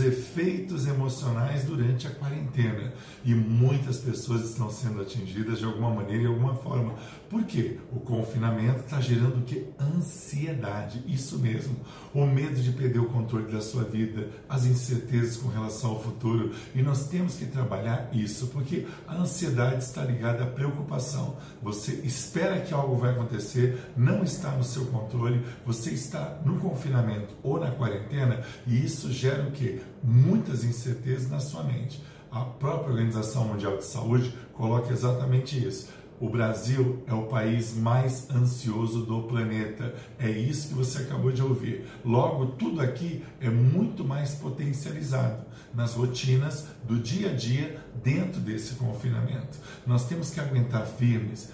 efeitos emocionais durante a quarentena e muitas pessoas estão sendo atingidas de alguma maneira e alguma forma. Por quê? O confinamento está gerando o que? Ansiedade, isso mesmo. O medo de perder o controle da sua vida, as incertezas com relação ao futuro. E nós temos que trabalhar isso, porque a ansiedade está ligada à preocupação. Você espera que algo vai acontecer, não está no seu controle, você está no confinamento ou na quarentena, e isso gera o que? Muitas incertezas na sua mente. A própria Organização Mundial de Saúde coloca exatamente isso o Brasil é o país mais ansioso do planeta. É isso que você acabou de ouvir. Logo, tudo aqui é muito mais potencializado nas rotinas do dia a dia dentro desse confinamento. Nós temos que aguentar firmes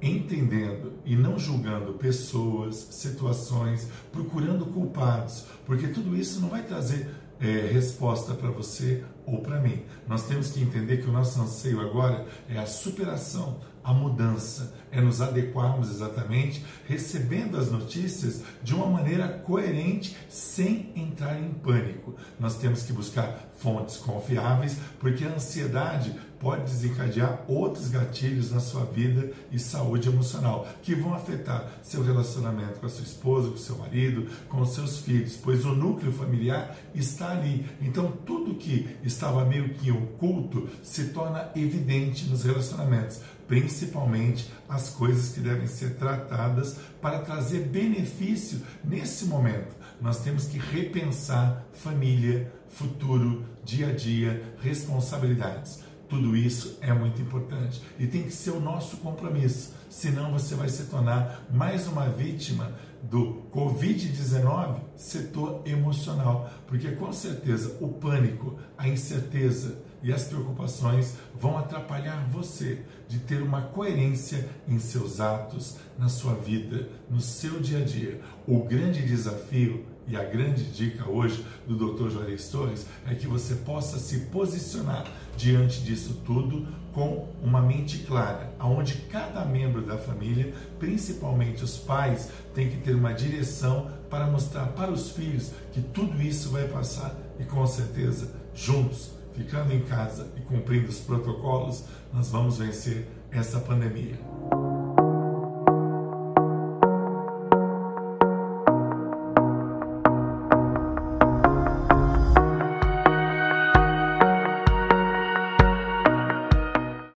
entendendo e não julgando pessoas, situações, procurando culpados, porque tudo isso não vai trazer é, resposta para você ou para mim. Nós temos que entender que o nosso anseio agora é a superação, a mudança, é nos adequarmos exatamente, recebendo as notícias de uma maneira coerente, sem entrar em pânico. Nós temos que buscar fontes confiáveis, porque a ansiedade pode desencadear outros gatilhos na sua vida e saúde emocional, que vão afetar seu relacionamento com a sua esposa, com seu marido, com os seus filhos, pois o núcleo familiar está ali. Então, tudo que estava meio que oculto se torna evidente nos relacionamentos, principalmente as coisas que devem ser tratadas para trazer benefício nesse momento. Nós temos que repensar família, futuro, dia a dia, responsabilidades. Tudo isso é muito importante e tem que ser o nosso compromisso, senão você vai se tornar mais uma vítima do Covid-19 setor emocional, porque com certeza o pânico, a incerteza e as preocupações vão atrapalhar você de ter uma coerência em seus atos, na sua vida, no seu dia a dia. O grande desafio e a grande dica hoje do Dr. Juarez Torres é que você possa se posicionar diante disso tudo com uma mente clara, aonde cada membro da família, principalmente os pais, tem que ter uma direção para mostrar para os filhos que tudo isso vai passar e com certeza juntos, ficando em casa e cumprindo os protocolos, nós vamos vencer essa pandemia.